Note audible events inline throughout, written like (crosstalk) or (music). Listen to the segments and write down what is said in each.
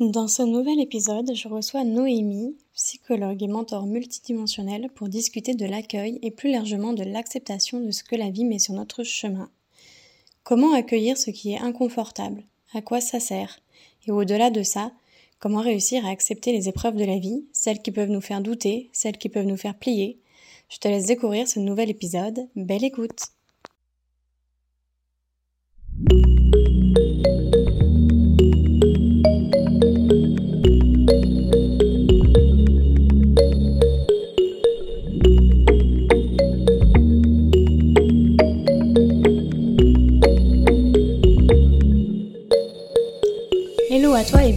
Dans ce nouvel épisode, je reçois Noémie, psychologue et mentor multidimensionnel, pour discuter de l'accueil et plus largement de l'acceptation de ce que la vie met sur notre chemin. Comment accueillir ce qui est inconfortable? À quoi ça sert? Et au-delà de ça, comment réussir à accepter les épreuves de la vie, celles qui peuvent nous faire douter, celles qui peuvent nous faire plier? Je te laisse découvrir ce nouvel épisode. Belle écoute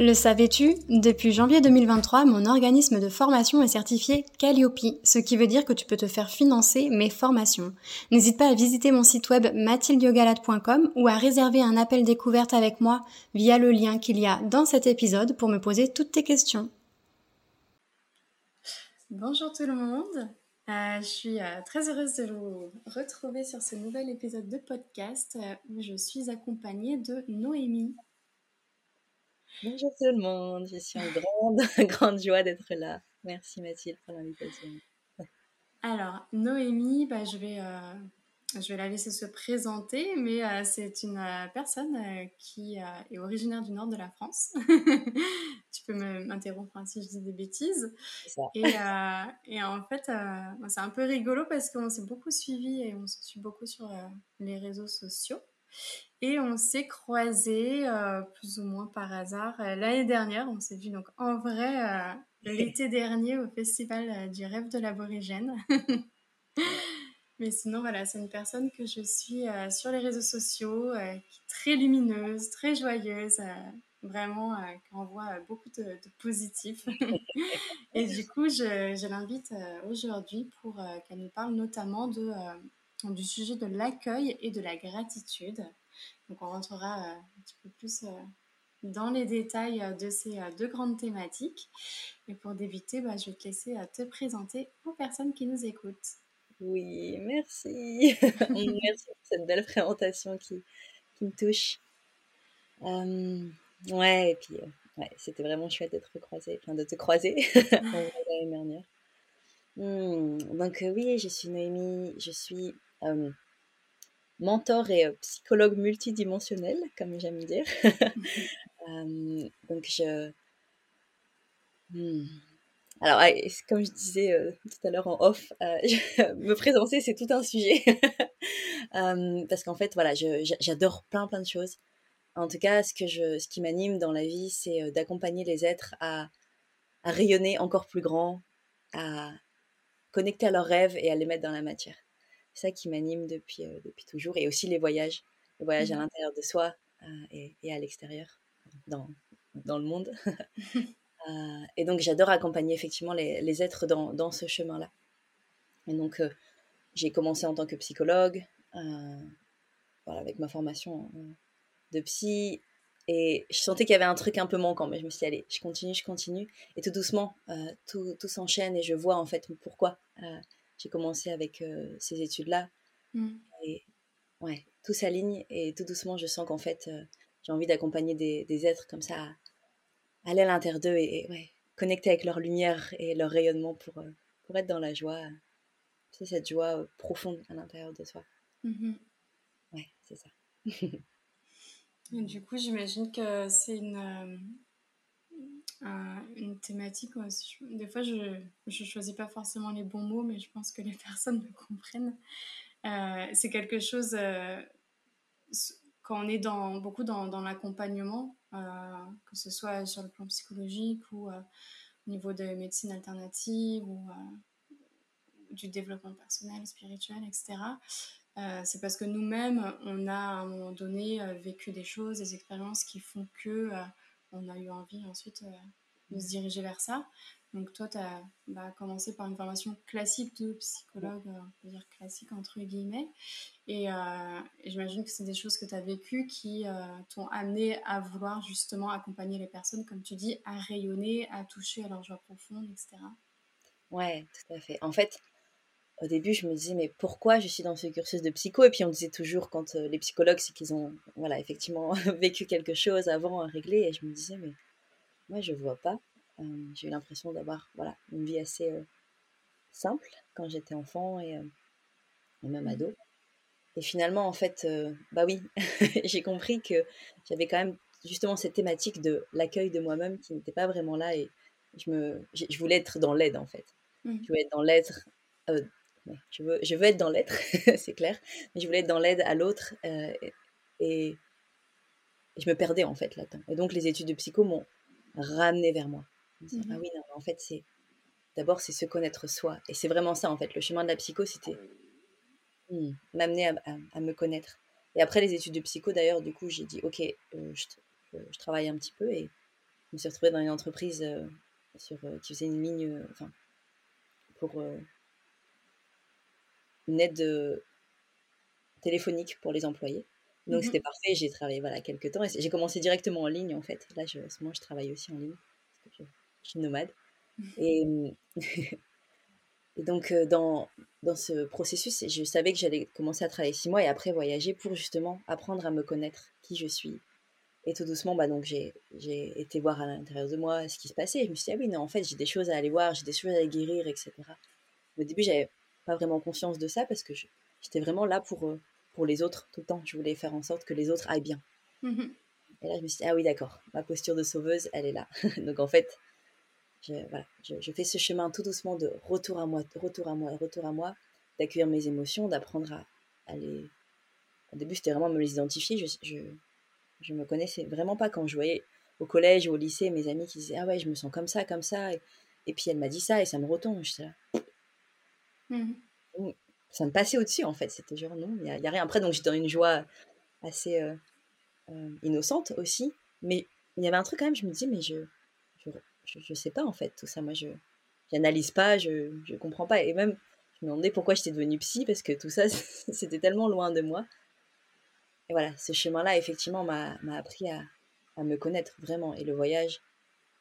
Le savais-tu? Depuis janvier 2023, mon organisme de formation est certifié Calliope, ce qui veut dire que tu peux te faire financer mes formations. N'hésite pas à visiter mon site web mathildiogalade.com ou à réserver un appel découverte avec moi via le lien qu'il y a dans cet épisode pour me poser toutes tes questions. Bonjour tout le monde, euh, je suis euh, très heureuse de vous retrouver sur ce nouvel épisode de podcast euh, où je suis accompagnée de Noémie. Bonjour tout le monde, je suis en grande, (laughs) grande joie d'être là. Merci Mathilde pour l'invitation. Alors, Noémie, bah, je, vais, euh, je vais la laisser se présenter, mais euh, c'est une euh, personne qui est originaire du nord de la France. (laughs) tu peux m'interrompre hein, si je dis des bêtises. Et, et, en fait, c'est un peu rigolo parce qu'on s'est beaucoup suivi et on se suit beaucoup sur les réseaux sociaux. Et on s'est croisés euh, plus ou moins par hasard euh, l'année dernière. On s'est vu donc en vrai euh, l'été dernier au festival du rêve de l'aborigène. (laughs) Mais sinon, voilà, c'est une personne que je suis sur les réseaux sociaux, qui est très lumineuse, très joyeuse, vraiment qui envoie beaucoup de, de positif. (laughs) et du coup, je, je l'invite aujourd'hui pour qu'elle nous parle notamment de, du sujet de l'accueil et de la gratitude. Donc on rentrera euh, un petit peu plus euh, dans les détails euh, de ces deux grandes thématiques. Et pour débuter, bah, je vais te laisser te présenter aux personnes qui nous écoutent. Oui, merci. (laughs) (laughs) merci pour cette belle présentation qui, qui me touche. ouais, et puis ouais, c'était vraiment chouette d'être croisée, enfin de te croiser (laughs) l'année dernière. Hmm, donc oui, je suis Noémie, je suis mentor et psychologue multidimensionnel, comme j'aime dire. (laughs) donc, je. Hmm. Alors, comme je disais tout à l'heure en off, (laughs) me présenter, c'est tout un sujet. (laughs) parce qu'en fait, voilà, j'adore plein, plein de choses. En tout cas, ce, que je, ce qui m'anime dans la vie, c'est d'accompagner les êtres à, à rayonner encore plus grand, à connecter à leurs rêves et à les mettre dans la matière. C'est ça qui m'anime depuis, euh, depuis toujours. Et aussi les voyages, les voyages à mmh. l'intérieur de soi euh, et, et, à l'extérieur, dans, dans le monde. (laughs) Euh, et donc j'adore accompagner effectivement les, les êtres dans, dans ce chemin-là. Et donc j'ai commencé en tant que psychologue, voilà, avec ma formation de psy. Et je sentais qu'il y avait un truc un peu manquant, mais je me suis dit, allez, je continue, je continue. Et tout doucement, tout, tout s'enchaîne et je vois en fait pourquoi j'ai commencé avec euh, ces études-là. Mmh. Et ouais, tout s'aligne et tout doucement, je sens qu'en fait, euh, j'ai envie d'accompagner des, des, êtres comme ça à aller à l'intérieur d'eux et, ouais, connecter avec leur lumière et leur rayonnement pour, euh, pour être dans la joie. C'est cette joie profonde à l'intérieur de soi. Mmh ouais, c'est ça. (laughs) du coup, j'imagine que c'est une une thématique. des fois, je ne choisis pas forcément les bons mots, mais je pense que les (laughs) personnes me comprennent. Euh, c'est quelque chose, euh, quand on est dans, beaucoup dans, dans l'accompagnement, euh, que ce soit sur le plan psychologique ou au niveau de médecine alternative ou du développement personnel, spirituel, etc., c'est parce que nous-mêmes, on a à un moment donné vécu des choses, des expériences qui font que on a eu envie ensuite de se diriger vers ça. Donc toi, tu as bah, commencé par une formation classique de psychologue, euh, on peut dire classique entre guillemets. Et, euh, j'imagine que c'est des choses que tu as vécues qui euh, t'ont amené à vouloir justement accompagner les personnes, comme tu dis, à rayonner, à toucher à leur joie profonde, etc. Ouais, tout à fait. En fait, au début, je me disais, mais pourquoi je suis dans ce cursus de psycho? Et puis on disait toujours, quand les psychologues, c'est qu'ils ont voilà, effectivement (laughs) vécu quelque chose avant à régler. Et je me disais, mais moi, je vois pas euh, j'ai eu l'impression d'avoir voilà, une vie assez euh, simple quand j'étais enfant et, euh, même ado. Et finalement, en fait, bah oui, (laughs) j'ai compris que j'avais quand même justement cette thématique de l'accueil de moi-même qui n'était pas vraiment là et je, me, je voulais être dans l'aide en fait. Mmh. Je voulais être dans l'être. Je, veux, je veux être dans l'être, (laughs) c'est clair, mais je voulais être dans l'aide à l'autre et, et, je me perdais en fait là-dedans. Et donc les études de psycho m'ont ramené vers moi. Ah mmh oui, non, en fait, c'est d'abord, c'est se connaître soi. Et c'est vraiment ça, en fait. Le chemin de la psycho, c'était mmh, m'amener à, me connaître. Et après les études de psycho, d'ailleurs, du coup, j'ai dit, OK, euh, je, travaille un petit peu et je me suis retrouvée dans une entreprise euh, sur, euh, qui faisait une ligne, enfin, pour une aide téléphonique pour les employés. Donc, mmh c'était parfait. J'ai travaillé, voilà, quelques temps. J'ai commencé directement en ligne, en fait. Là, je, moi, je travaille aussi en ligne je suis nomade. Et, (laughs) et donc, euh, dans, dans ce processus, je savais que j'allais commencer à travailler six mois et après voyager pour justement apprendre à me connaître, qui je suis. Et tout doucement, bah donc j'ai été voir à l'intérieur de moi ce qui se passait. Et je me suis dit, ah oui, non, en fait, j'ai des choses à aller voir, j'ai des choses à guérir, etc. Au début, j'avais pas vraiment conscience de ça parce que j'étais vraiment là pour, euh, pour les autres tout le temps. Je voulais faire en sorte que les autres aillent bien. Mmh et là, je me suis dit, ah oui, d'accord, ma posture de sauveuse, elle est là. (laughs) donc en fait, je, fais ce chemin tout doucement de retour à moi, retour à moi, retour à moi, d'accueillir mes émotions, d'apprendre à, les. Au début, c'était vraiment me les identifier. Je, je, je, me connaissais vraiment pas quand je voyais au collège ou au lycée mes amis qui disaient Ah ouais, je me sens comme ça, comme ça. Et, puis elle m'a dit ça et ça me retombe. Je là. Mmh. Mmh. Ça me passait au-dessus en fait. C'était genre non, il n'y a, rien. Après, donc j'étais dans une joie assez euh, euh, innocente aussi. Mais il y avait un truc quand même, je me dis, mais je, je, je, sais pas en fait tout ça. Moi, je n'analyse pas, je, je comprends pas. Et même, je me demandais pourquoi j'étais devenue psy parce que tout ça, (laughs) c'était tellement loin de moi. Et voilà, ce chemin-là, effectivement, m'a appris à, à, me connaître vraiment. Et le voyage,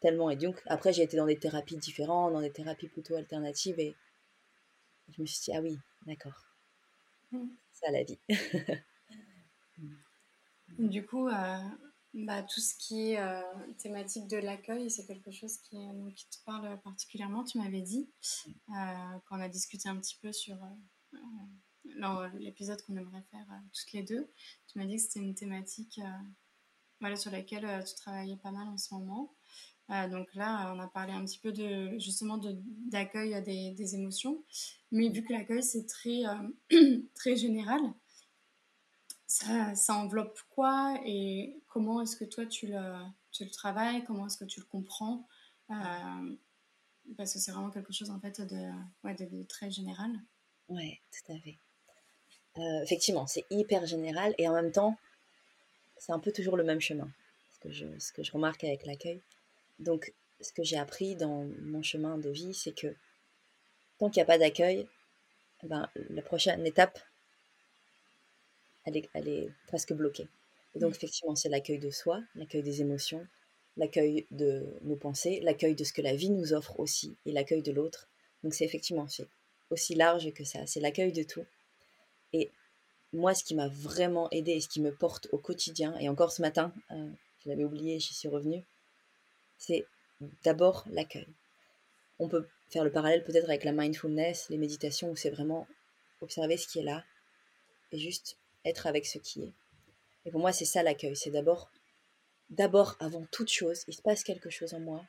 tellement. Et donc, après, j'ai été dans des thérapies différentes, dans des thérapies plutôt alternatives. Et je me suis dit, ah oui, d'accord. Mmh. Ça, la vie. (laughs) du coup, euh, bah, tout ce qui est euh, thématique de l'accueil, c'est quelque chose qui, qui, te parle particulièrement, tu m'avais dit, euh, quand on a discuté un petit peu sur euh, l'épisode qu'on aimerait faire toutes les deux. Tu m'as dit que c'était une thématique voilà, sur laquelle tu travaillais pas mal en ce moment. Donc là, on a parlé un petit peu de justement d'accueil des, des, émotions, mais vu que l'accueil c'est très, (clears throat) très général, ça, enveloppe quoi et comment est-ce que toi tu le, tu le travailles, comment est-ce que tu le comprends? Euh, Parce que c'est vraiment quelque chose en fait de, ouais, de, très général. Ouais, tout à fait. Euh, effectivement, c'est hyper général et en même temps, c'est un peu toujours le même chemin. Ce que je, ce que je remarque avec l'accueil. Donc, ce que j'ai appris dans mon chemin de vie, c'est que tant qu'il n'y a pas d'accueil, ben, la prochaine étape, elle est, presque bloquée. Et donc, mmh. effectivement, c'est l'accueil de soi, l'accueil des émotions, l'accueil de nos pensées, l'accueil de ce que la vie nous offre aussi, et l'accueil de l'autre. Donc, c'est effectivement, c'est aussi large que ça, c'est l'accueil de tout. Et moi, ce qui m'a vraiment aidé et ce qui me porte au quotidien, et encore ce matin, euh, je l'avais oublié, j'y suis revenue, c'est d'abord l'accueil. On peut faire le parallèle peut-être avec la mindfulness, les méditations, où c'est vraiment observer ce qui est là et juste être avec ce qui est. Et pour moi, c'est ça l'accueil. C'est d'abord, d'abord, avant toute chose, il se passe quelque chose en moi.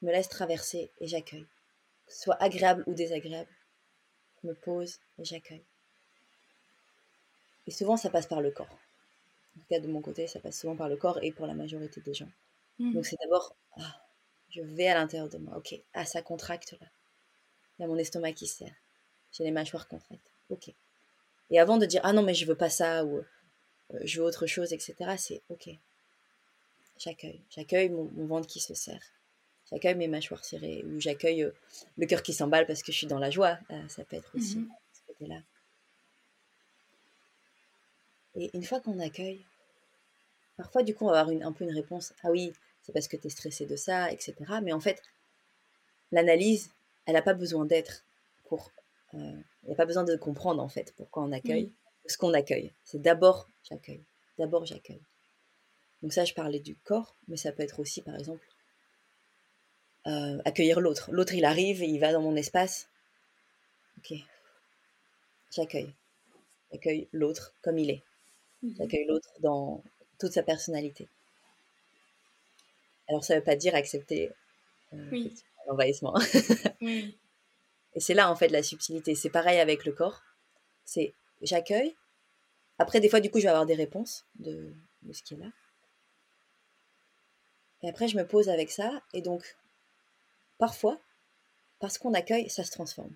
Je me laisse traverser et j'accueille. Que ce soit agréable ou désagréable, je me pose et j'accueille. Et souvent, ça passe par le corps. En tout cas, de mon côté, ça passe souvent par le corps et pour la majorité des gens. Mmh. Donc, c'est d'abord, ah, je vais à l'intérieur de moi. Ok, ah, ça contracte là. Il y a mon estomac qui serre. J'ai les mâchoires contractes ok. Et avant de dire ah non mais je veux pas ça ou euh, je veux autre chose, etc. C'est ok. J'accueille, j'accueille mon, ventre qui se serre, j'accueille mes mâchoires serrées ou j'accueille euh, le cœur qui s'emballe parce que je suis dans la joie. Euh, ça peut être aussi mhm. ce côté-là. Et une fois qu'on accueille, parfois du coup on va avoir une, un peu une réponse ah oui c'est parce que tu es stressé de ça, etc. Mais en fait l'analyse elle n'a pas besoin d'être pour il n'y a pas besoin de comprendre en fait pourquoi on accueille ce qu'on accueille. C'est d'abord j'accueille. D'abord j'accueille. Donc ça, je parlais du corps, mais ça peut être aussi, par exemple, euh, accueillir l'autre. L'autre, il arrive et il va dans mon espace. Ok. J'accueille. J'accueille l'autre comme il est. J'accueille l'autre dans toute sa personnalité. Alors ça ne veut pas dire accepter euh, l'envahissement. (laughs) Et c'est là en fait la subtilité. C'est pareil avec le corps. C'est j'accueille. Après, des fois, du coup, je vais avoir des réponses de, ce qui est là. Et après, je me pose avec ça. Et donc, parfois, parce qu'on accueille, ça se transforme.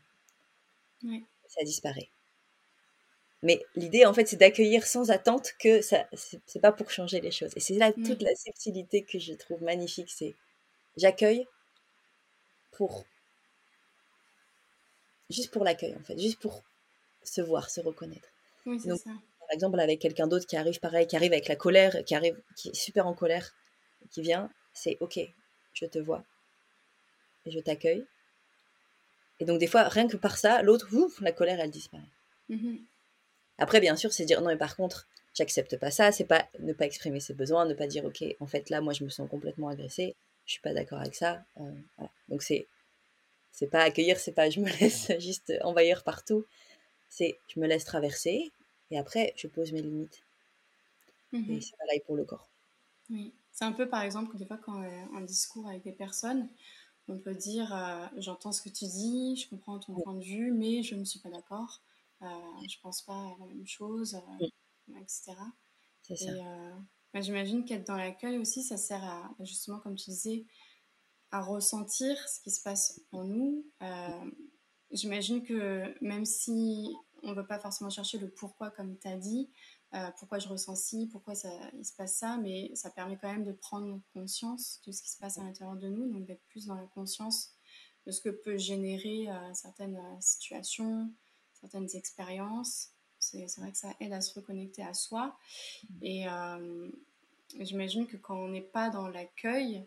Ça disparaît. Mais l'idée, en fait, c'est d'accueillir sans attente que ça, c'est pas pour changer les choses. Et c'est là toute la subtilité que je trouve magnifique. C'est j'accueille pour juste pour l'accueil, en fait, juste pour se voir, se reconnaître. Oui, c'est ça. Par exemple, avec quelqu'un d'autre qui arrive pareil, qui arrive avec la colère, qui arrive, qui est super en colère, qui vient, c'est ok, je te vois et je t'accueille. Et donc des fois, rien que par ça, l'autre, la colère, elle disparaît. Mm-hmm. Après, bien sûr, c'est dire non, mais par contre, j'accepte pas ça. C'est pas ne pas exprimer ses besoins, ne pas dire ok, en fait là, moi, je me sens complètement agressée, je suis pas d'accord avec ça. Euh, donc c'est c'est pas accueillir, c'est pas je me (laughs) laisse juste envahir partout. C'est je me laisse traverser et après je pose mes limites. Et mmh c'est pareil pour le corps. Oui, c'est un peu par exemple des fois quand on est en discours avec des personnes, on peut dire euh, j'entends ce que tu dis, je comprends ton point de vue, mais je ne suis pas d'accord, euh, je pense pas à la même chose, euh, etc. C'est ça. Bah, j'imagine qu'être dans l'accueil aussi, ça sert à justement, comme tu disais, à ressentir ce qui se passe en nous. Euh, j'imagine que même si on ne veut pas forcément chercher le pourquoi, comme tu as dit, euh, pourquoi je ressens ci, pourquoi ça, il se passe ça, mais ça permet quand même de prendre conscience de ce qui se passe à l'intérieur de nous, donc d'être plus dans la conscience de ce que peut générer euh, certaines situations, certaines expériences. C'est vrai que ça aide à se reconnecter à soi. Et j'imagine que quand on n'est pas dans l'accueil,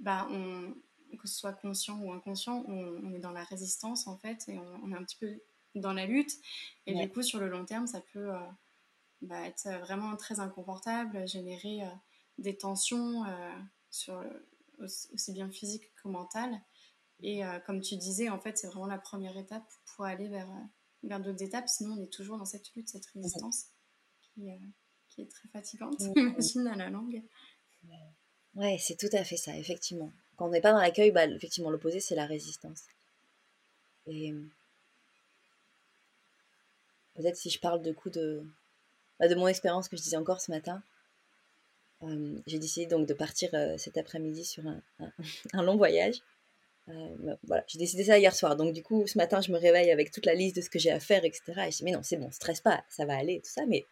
bah, on, que ce soit conscient ou inconscient, on, est dans la résistance en fait et on, est un petit peu dans la lutte. Et du coup, sur le long terme, ça peut euh, bah, être vraiment très inconfortable, générer euh, des tensions euh, sur, aussi bien physiques que mentales. Et comme tu disais, en fait, c'est vraiment la première étape pour aller vers, vers d'autres étapes. Sinon, on est toujours dans cette lutte, cette résistance qui, qui est très fatigante, j'imagine, (laughs) à la langue. Ouais, c'est tout à fait ça, effectivement. Quand on n'est pas dans l'accueil, bah, effectivement, l'opposé, c'est la résistance. Et peut-être si je parle de coup de, bah, de mon expérience que je disais encore ce matin, euh, j'ai décidé donc de partir euh, cet après-midi sur un, un, (laughs) long voyage. Euh, voilà, j'ai décidé ça hier soir. Donc du coup, ce matin, je me réveille avec toute la liste de ce que j'ai à faire, etc. Et je dis, mais non, c'est bon, stresse pas, ça va aller, tout ça. Mais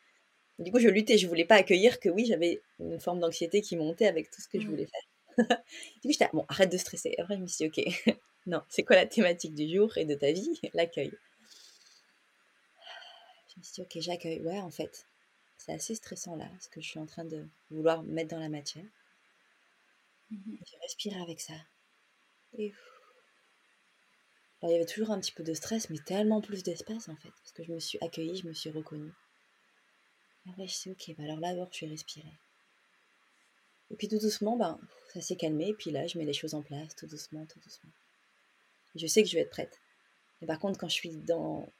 du coup, je luttais, je voulais pas accueillir que oui, j'avais une forme d'anxiété qui montait avec tout ce que je mmh. voulais faire. (laughs) du coup, j'étais bon, arrête de stresser. Après, je me suis dit, ok, (laughs) non, c'est quoi la thématique du jour et de ta vie? (laughs) L'accueil. Je me suis dit, ok, j'accueille. Ouais, en fait, c'est assez stressant là, ce que je suis en train de vouloir mettre dans la matière. Mmh je respirer avec ça. Et il y avait toujours un petit peu de stress, mais tellement plus d'espace en fait, parce que je me suis accueillie, je me suis reconnue. Ah ouais, je sais, ok, bah alors là, d'abord, je vais respirer. Et puis tout doucement, ben, ça s'est calmé, et puis là, je mets les choses en place, tout doucement, tout doucement. je sais que je vais être prête. Et par contre, quand je suis dans,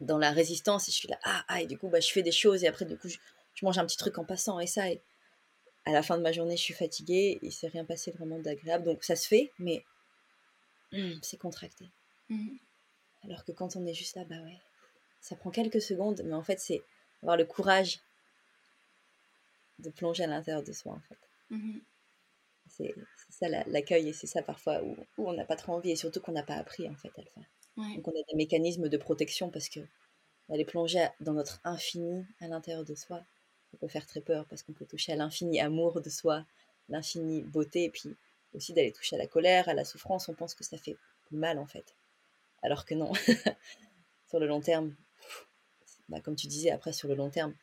dans la résistance, et je suis là, ah, ah, et du coup, bah, je fais des choses, et après, du coup, je, mange un petit truc en passant, et ça, et à la fin de ma journée, je suis fatiguée, et c'est rien passé vraiment d'agréable. Donc ça se fait, mais hmm, c'est contracté. Mmh. Alors que quand on est juste là, bah ouais, ça prend quelques secondes, mais en fait, c'est avoir le courage de plonger à l'intérieur de soi, en fait. Mhm. C'est ça l'accueil, et c'est ça parfois où, on n'a pas trop envie, et surtout qu'on n'a pas appris, en fait, à le faire. Donc on a des mécanismes de protection parce que aller plonger dans notre infini à l'intérieur de soi, ça peut faire très peur parce qu'on peut toucher à l'infini amour de soi, l'infini beauté, et puis aussi d'aller toucher à la colère, à la souffrance, on pense que ça fait mal en fait. Alors que non, (laughs) sur le long terme, bah, comme tu disais, après sur le long terme,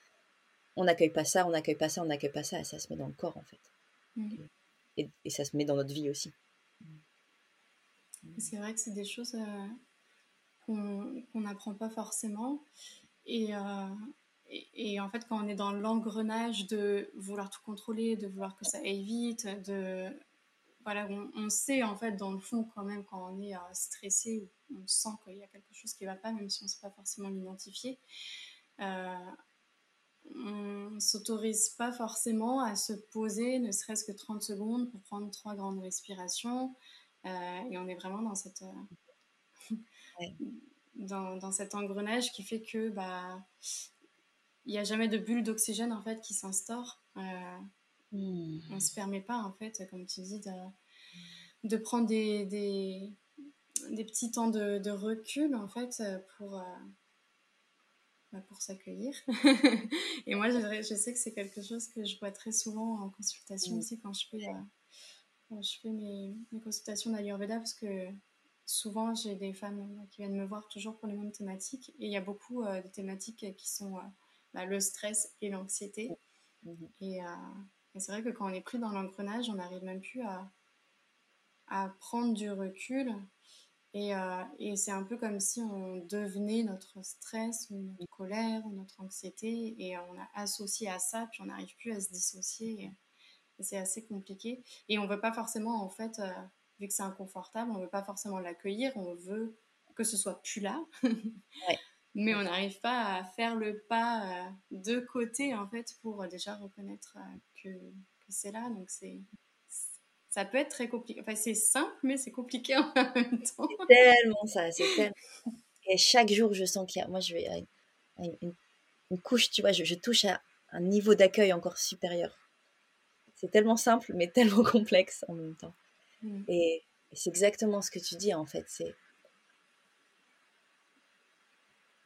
on n'accueille pas ça, on n'accueille pas ça, on n'accueille pas ça, et ça se met dans le corps en fait. Mmh. Et, ça se met dans notre vie aussi. C'est vrai que c'est des choses euh, qu'on n'apprend pas forcément. Euh, et, et, en fait, quand on est dans l'engrenage de vouloir tout contrôler, de vouloir que ça aille vite, de voilà, on, sait en fait dans le fond quand même quand on est euh, stressé, on sent qu'il y a quelque chose qui ne va pas, même si on ne sait pas forcément l'identifier. Euh, on ne s'autorise pas forcément à se poser ne serait-ce que 30 secondes pour prendre trois grandes respirations. Euh, et on est vraiment dans cette, (laughs) dans, dans, cet engrenage qui fait que bah il n'y a jamais de bulle d'oxygène en fait qui s'instaure. Euh, hmm. On ne se permet pas en fait, comme tu dis, de, de prendre des, des, des, petits temps de, de, recul en fait pour, euh, bah, pour s'accueillir. (laughs) et moi, je, je, sais que c'est quelque chose que je vois très souvent en consultation hmm. aussi quand je fais, euh, je fais mes, mes consultations d'Ayurveda parce que souvent j'ai des femmes qui viennent me voir toujours pour les mêmes thématiques et il y a beaucoup de thématiques qui sont bah, le stress et l'anxiété. Mmh. Et, euh, et c'est vrai que quand on est pris dans l'engrenage, on n'arrive même plus à, à, prendre du recul. Et, euh, et c'est un peu comme si on devenait notre stress ou notre colère ou notre anxiété et on a associé à ça, puis on n'arrive plus à se dissocier. Et, c'est assez compliqué. Et on ne veut pas forcément, en fait, euh, vu que c'est inconfortable, on ne veut pas forcément l'accueillir, on veut que ce soit plus là. ouais (laughs) mais on n'arrive pas à faire le pas euh, de côté en fait pour euh, déjà reconnaître euh, que, que c'est là. Donc c'est ça peut être très compliqué enfin c'est simple mais c'est compliqué (laughs) en même temps. C'est tellement ça c'est tellement. Et chaque jour je sens qu'il y a moi je vais à une, couche tu vois je, touche à un niveau d'accueil encore supérieur. C'est tellement simple mais tellement (laughs) complexe en même temps. Mm. et c'est exactement ce que tu dis en fait c'est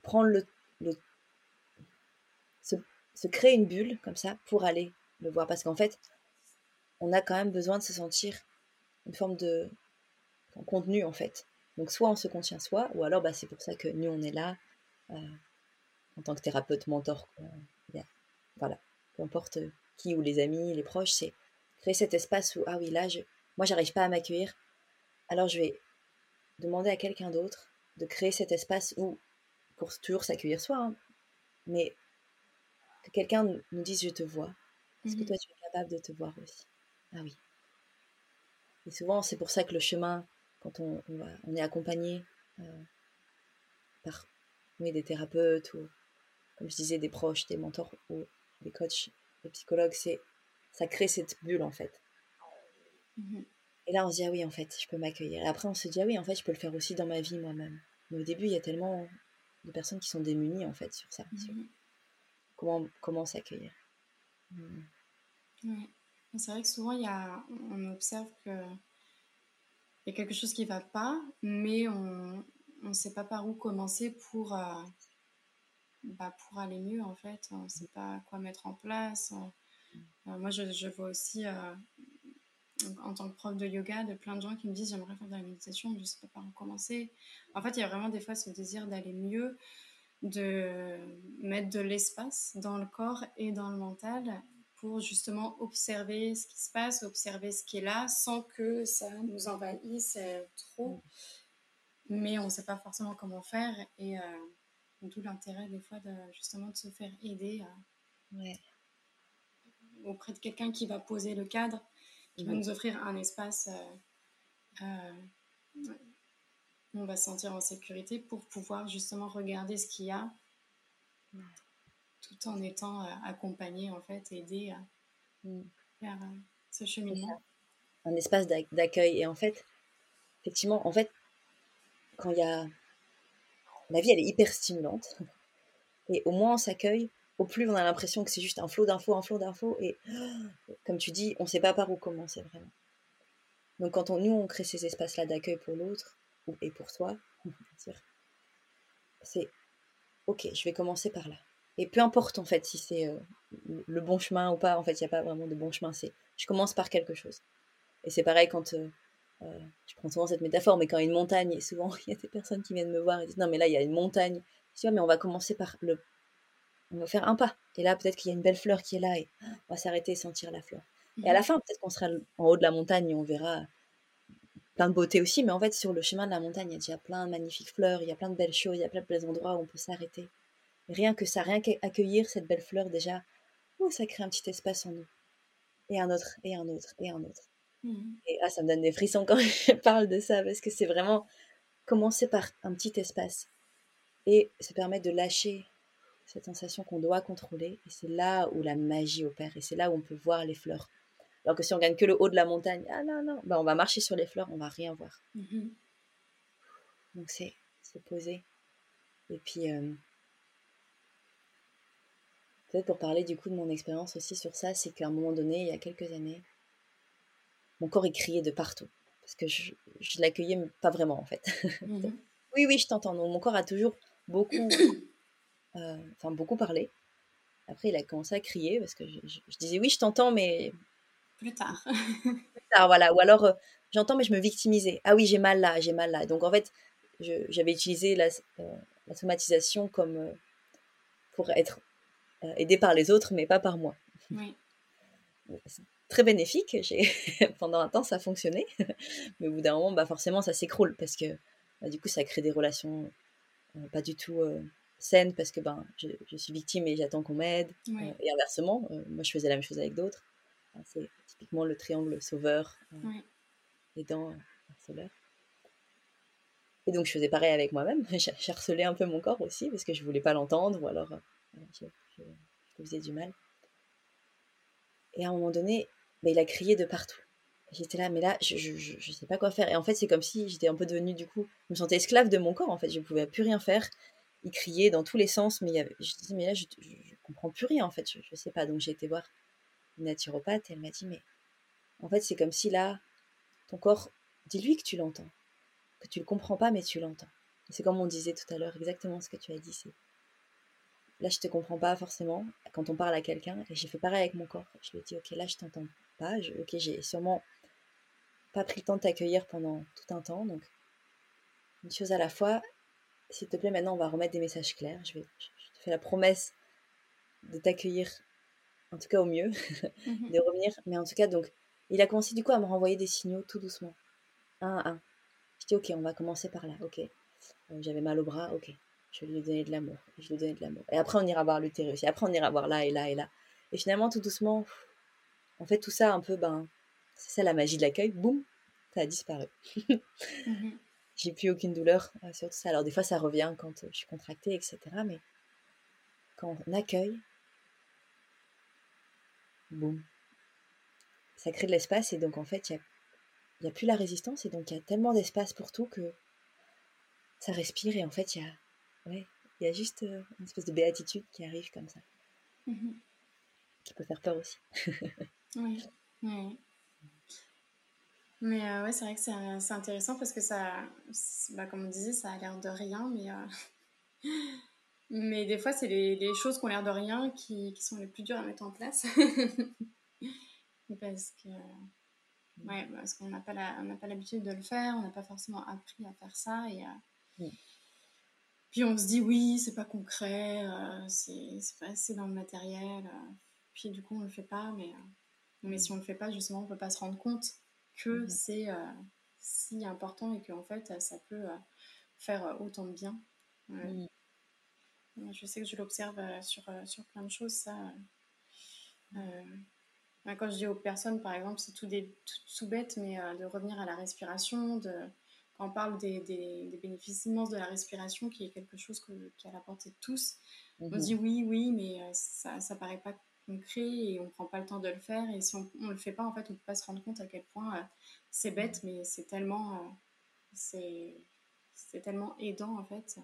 prendre le, se, créer une bulle comme ça pour aller le voir. Parce qu'en fait, on a quand même besoin de se sentir une forme de contenu en fait. Donc soit on se contient soi, ou alors bah, c'est pour ça que nous on est là euh, en tant que thérapeute, mentor. voilà, peu importe qui ou les amis, les proches, c'est créer cet espace où ah oui là je, moi j'arrive pas à m'accueillir, alors je vais demander à quelqu'un d'autre de créer cet espace où pour toujours s'accueillir soi, hein. mais que quelqu'un nous dise je te vois. Est-ce que mmh toi tu es capable de te voir aussi? Ah oui. Et souvent c'est pour ça que le chemin, quand on, on, est accompagné euh, par des thérapeutes ou comme je disais des proches, des mentors ou des coachs, des psychologues, c'est ça crée cette bulle en fait. Mmh Et là on se dit ah oui en fait je peux m'accueillir. Et après on se dit ah oui en fait je peux le faire aussi dans ma vie moi-même. Mais au début il y a tellement de personnes qui sont démunies en fait sur ça. Mhm. comment, comment s'accueillir. Mhm. C'est vrai que souvent il y a, on observe que il y a quelque chose qui ne va pas, mais on ne sait pas par où commencer pour, euh, bah, pour aller mieux en fait. On ne sait pas quoi mettre en place. Euh, moi je, je, vois aussi euh, en tant que prof de yoga, de plein de gens qui me disent j'aimerais faire de la méditation, mais je ne sais pas par où commencer. En fait, il y a vraiment des fois ce désir d'aller mieux, de mettre de l'espace dans le corps et dans le mental pour justement observer ce qui se passe, observer ce qui est là, sans que ça nous envahisse euh, trop. Mais on ne sait pas forcément comment faire et euh, d'où l'intérêt des fois de justement de se faire aider euh, auprès de quelqu'un qui va poser le cadre qui va nous offrir un espace euh, euh, où on va se sentir en sécurité pour pouvoir justement regarder ce qu'il y a tout en étant euh, accompagné en fait, aidé mm. vers ce cheminement. Un espace d'accueil et en fait, effectivement, en fait, quand il y a la vie, elle est hyper stimulante et au moins on s'accueille au plus on a l'impression que c'est juste un flot d'infos, un flot d'infos, et (gasps) comme tu dis, on ne sait pas par où commencer vraiment. Donc quand on, nous, on crée ces espaces-là d'accueil pour l'autre, et pour sûr, (laughs) c'est ok, je vais commencer par là. Et peu importe en fait si c'est euh, le bon chemin ou pas, en fait, il n'y a pas vraiment de bon chemin. C'est je commence par quelque chose. Et c'est pareil quand euh, euh, je prends souvent cette métaphore, mais quand une montagne, et souvent (laughs) il y a des personnes qui viennent me voir et disent non, mais là il y a une montagne. Je dis, mais on va commencer par le. On va faire un pas. Et là, peut-être qu'il y a une belle fleur qui est là et on va s'arrêter et sentir la fleur. Et à la mhm. fin, peut-être qu'on sera en haut de la montagne et on verra plein de beauté aussi, mais en fait, sur le chemin de la montagne, il y a déjà plein de magnifiques fleurs, il y a plein de belles choses, il y a plein de belles endroits où on peut s'arrêter. Rien que ça, rien qu'accueillir cette belle fleur, déjà, oh, ça crée un petit espace en nous. Et un autre, et un autre, et un autre. Mmh. Et ah, ça me donne des frissons quand (laughs) je parle de ça, parce que c'est vraiment commencer par un petit espace et se permettre de lâcher cette sensation qu'on doit contrôler. Et c'est là où la magie opère, et c'est là où on peut voir les fleurs alors que si on gagne que le haut de la montagne, ah non, non, bah, on va marcher sur les fleurs, on va rien voir. Mhm. Donc c'est se poser. Et puis, euh, peut-être pour parler du coup de mon expérience aussi sur ça, c'est qu'à un moment donné, il y a quelques années, mon corps est crié de partout. Parce que je, je l'accueillais pas vraiment en fait. Mhm. (laughs) oui, oui, je t'entends. mon corps a toujours beaucoup, (coughs) euh, enfin beaucoup parlé. Après, il a commencé à crier parce que je disais oui, je t'entends, mais plus tard. plus tard, voilà. Ou alors, euh, j'entends, mais je me victimisais. Ah oui, j'ai mal là, j'ai mal là. Donc, en fait, j'avais utilisé la, euh, la, somatisation comme euh, pour être aidé par les autres, mais pas par moi. Oui. Très bénéfique. (laughs) Pendant un temps, ça a fonctionné. (laughs) mais au bout d'un moment, bah, forcément, ça s'écroule parce que bah, du coup, ça crée des relations pas du tout saines parce que ben, je, je suis victime et j'attends qu'on m'aide. et inversement, moi, je faisais la même chose avec d'autres. C'est typiquement le triangle sauveur, euh, aidant, harceleur. Et donc je faisais pareil avec moi-même. (laughs) J'ai harcelé un peu mon corps aussi parce que je voulais pas l'entendre ou alors euh, je, je, faisais du mal. Et à un moment donné, bah, il a crié de partout. J'étais là, mais là, je, je, sais pas quoi faire. Et en fait, c'est comme si j'étais un peu devenue, du coup, je me sentais esclave de mon corps, en fait. Je pouvais plus rien faire. Il criait dans tous les sens, mais il y avait, je disais, mais là, je, je, comprends plus rien, en fait. Je, je sais pas. Donc j'ai été voir naturopathe, elle m'a dit, mais en fait, c'est comme si là, ton corps, dis-lui que tu l'entends, que tu le comprends pas, mais tu l'entends. C'est comme on disait tout à l'heure, exactement ce que tu as dit. C'est là, je te comprends pas forcément quand on parle à quelqu'un, et j'ai fait pareil avec mon corps. Je lui ai dit, ok, là, je t'entends pas. Je, ok, j'ai sûrement pas pris le temps de t'accueillir pendant tout un temps, donc une chose à la fois. S'il te plaît, maintenant, on va remettre des messages clairs. Je, vais, je te fais la promesse de t'accueillir en tout cas au mieux, mmh (laughs) de revenir. Mais en tout cas, donc, il a commencé du coup à me renvoyer des signaux tout doucement. Un à un. Je dis, ok, on va commencer par là, ok. Euh, j'avais mal au bras, ok. Je vais lui donner de l'amour. Je lui donner de l'amour. Et après, on ira voir l'utérus. Et après, on ira voir là et là et là. Et finalement, tout doucement, en fait, tout ça un peu, ben, c'est ça la magie de l'accueil. Boum, ça a disparu. Mmh (laughs) J'ai plus aucune douleur euh, sur tout ça. Alors, des fois, ça revient quand euh, je suis contractée, etc. Mais quand on accueille, boum. Ça crée de l'espace et donc en fait, il n'y a, a, plus la résistance et donc il y a tellement d'espace pour tout que ça respire et en fait, il y a, ouais, y a juste euh, une espèce de béatitude qui arrive comme ça. Mmh qui peut faire peur aussi. (laughs) oui, oui. Mais euh, ouais, c'est vrai que c'est intéressant parce que ça, bah, comme on disait, ça a l'air de rien, mais, euh, (laughs) mais des fois, c'est les, les, choses qui ont l'air de rien qui, qui, sont les plus dures à mettre en place. (laughs) parce que ouais, parce qu'on n'a pas l'habitude de le faire, on n'a pas forcément appris à faire ça. Et, euh, Puis on se dit, oui, c'est pas concret, euh, c'est pas assez dans le matériel. Euh. puis du coup, on le fait pas, mais, mais si on le fait pas, justement, on peut pas se rendre compte que mmh. c'est si important et qu'en fait, ça peut faire autant de bien. Mmh. Je sais que je l'observe euh, sur, euh, sur plein de choses, ça. Euh, quand je dis aux personnes, par exemple, c'est tout, des, tout, bête, mais de revenir à la respiration, de, quand on parle des, des, bénéfices immenses de la respiration, qui est quelque chose que, qui est à la portée de tous, on mhm. dit oui, oui, mais ça ne paraît pas concret et on ne prend pas le temps de le faire. Et si on ne le fait pas, en fait, on ne peut pas se rendre compte à quel point c'est bête, mais c'est tellement, c'est tellement aidant, en fait.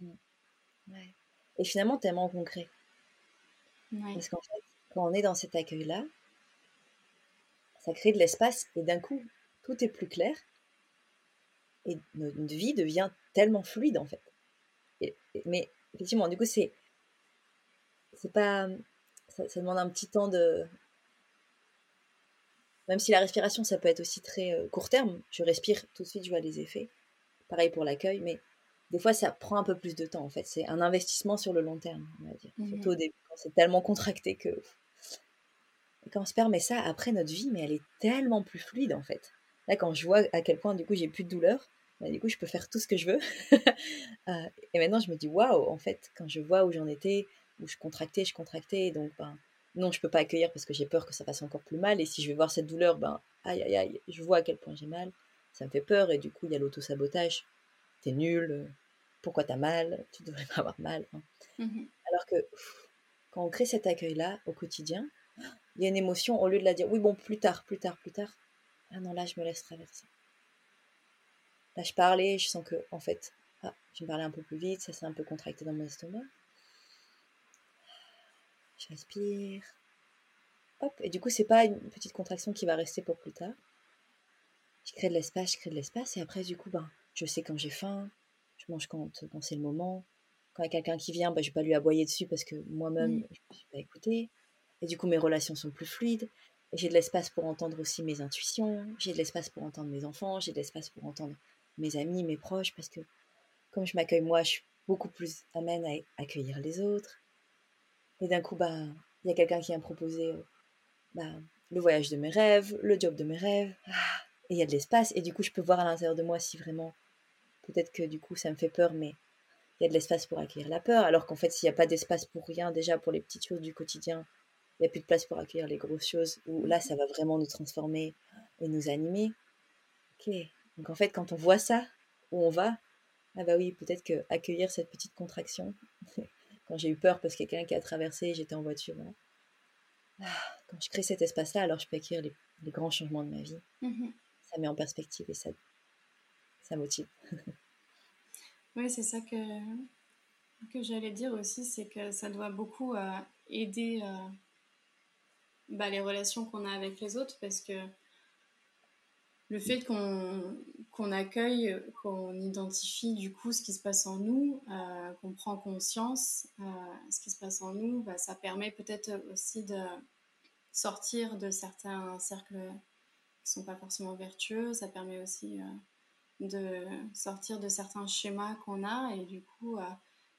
Ouais et finalement tellement concret. Parce qu'en fait, quand on est dans cet accueil-là, ça crée de l'espace et d'un coup, tout est plus clair et notre vie devient tellement fluide en fait. Et, Mais effectivement, du coup, c'est. C'est pas. Ça, demande un petit temps de. Même si la respiration, ça peut être aussi très euh, court terme. Je respire tout de suite, je vois les effets. Pareil pour l'accueil, mais des fois, ça prend un peu plus de temps, en fait. C'est un investissement sur le long terme, on va dire. Mmh Surtout au début, quand c'est tellement contracté que. Et quand on se permet ça, après notre vie, mais elle est tellement plus fluide, en fait. Là, quand je vois à quel point, du coup, j'ai plus de douleur, bah, du coup, je peux faire tout ce que je veux. (laughs) Euh, et maintenant, je me dis, waouh, en fait, quand je vois où j'en étais, où je contractais, je contractais, donc, ben, non, je peux pas accueillir parce que j'ai peur que ça fasse encore plus mal. Et si je vais voir cette douleur, ben, aïe, aïe, aïe, je vois à quel point j'ai mal. Ça me fait peur, et du coup, il y a l'auto-sabotage. T'es nul, pourquoi t'as mal, tu devrais pas avoir mal. Hein. Mmh Alors que quand on crée cet accueil-là au quotidien, il y a une émotion, au lieu de la dire, oui, bon, plus tard, plus tard, plus tard. Ah non, là, je me laisse traverser. Là, je parlais, je sens que, en fait, ah, je me parlais un peu plus vite, ça s'est un peu contracté dans mon estomac. Je respire. Hop, et du coup, c'est pas une petite contraction qui va rester pour plus tard. Je crée de l'espace, je crée de l'espace, et après, du coup, ben, je sais quand j'ai faim, je mange quand, quand c'est le moment. Quand il y a quelqu'un qui vient, ben, je vais pas lui aboyer dessus parce que moi-même, je ne suis pas écoutée. Et du coup, mes relations sont plus fluides. J'ai de l'espace pour entendre aussi mes intuitions, j'ai de l'espace pour entendre mes enfants, j'ai de l'espace pour entendre mes amis, mes proches, parce que comme je m'accueille moi, je suis beaucoup plus amène à accueillir les autres. Et d'un coup, bah, il y a quelqu'un qui vient proposer euh, bah, le voyage de mes rêves, le job de mes rêves, ah, et il y a de l'espace, et du coup, je peux voir à l'intérieur de moi si vraiment, peut-être que du coup, ça me fait peur, mais il y a de l'espace pour accueillir la peur, alors qu'en fait, s'il n'y a pas d'espace pour rien, déjà pour les petites choses du quotidien, il n'y a plus de place pour accueillir les grosses choses, où là, ça va vraiment nous transformer et nous animer. Donc en fait, quand on voit ça, où on va, ah bah oui, peut-être que accueillir cette petite contraction, (laughs) quand j'ai eu peur parce que quelqu'un qui a traversé, j'étais en voiture, ah, quand je crée cet espace-là, alors je peux accueillir les, grands changements de ma vie. Mmh ça met en perspective et ça, ça motive. (laughs) oui, c'est ça que, que j'allais dire aussi, c'est que ça doit beaucoup euh, aider euh, bah, les relations qu'on a avec les autres parce que le fait qu'on accueille, qu'on identifie du coup ce qui se passe en nous, euh, qu'on prend conscience euh, ce qui se passe en nous, bah, ça permet peut-être aussi de sortir de certains cercles qui sont pas forcément vertueux. Ça permet aussi euh, de sortir de certains schémas qu'on a et du coup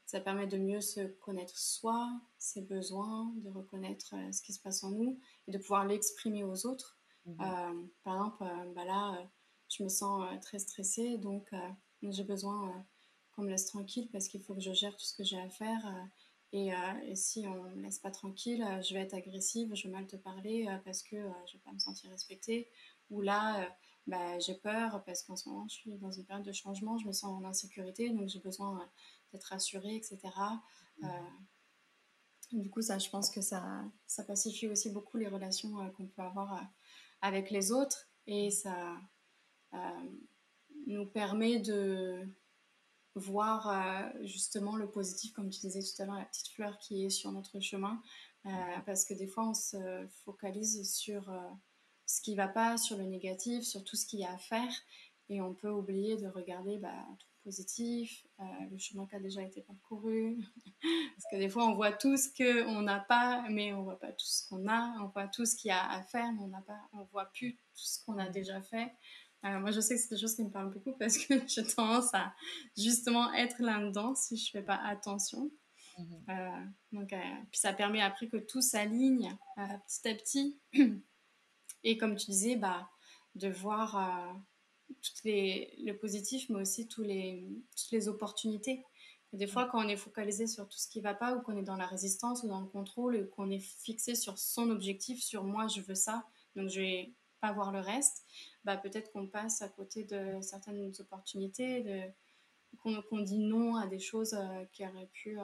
ça permet de mieux se connaître soi, ses besoins, de reconnaître ce qui se passe en nous et de pouvoir l'exprimer aux autres Mhm. Euh, par exemple, euh, bah là, euh, je me sens très stressée, donc j'ai besoin qu'on me laisse tranquille parce qu'il faut que je gère tout ce que j'ai à faire. Et, si on ne me laisse pas tranquille, je vais être agressive, je vais mal te parler parce que je ne vais pas me sentir respectée. Ou là, bah, j'ai peur parce qu'en ce moment, je suis dans une période de changement, je me sens en insécurité, donc j'ai besoin d'être rassurée, etc. du coup, ça, je pense que ça, ça pacifie aussi beaucoup les relations qu'on peut avoir avec les autres et ça euh, nous permet de voir euh, justement le positif, comme tu disais tout à l'heure, la petite fleur qui est sur notre chemin, euh, parce que des fois on se focalise sur ce qui va pas, sur le négatif, sur tout ce qu'il y a à faire, et on peut oublier de regarder bah, positif, euh, le chemin qui a déjà été parcouru. (laughs) Parce que des fois, on voit tout ce qu'on n'a pas, mais on voit pas tout ce qu'on a. On voit tout ce qu'il y a à faire, mais on n'a pas, on voit plus tout ce qu'on a déjà fait. Euh, moi, je sais que c'est des choses qui me parlent beaucoup parce que (laughs) j'ai tendance à justement être là-dedans si je fais pas attention. Mhm. Euh, donc, puis ça permet après que tout s'aligne petit à petit. (clears throat) Et comme tu disais, bah, de voir toutes les, le positif, mais aussi tous les, toutes les opportunités. des fois, quand on est focalisé sur tout ce qui ne va pas, ou qu'on est dans la résistance ou dans le contrôle, ou qu'on est fixé sur son objectif, sur moi, je veux ça, donc je vais pas voir le reste, bah, peut-être qu'on passe à côté de certaines opportunités, de, qu'on, dit non à des choses euh, qui auraient pu euh,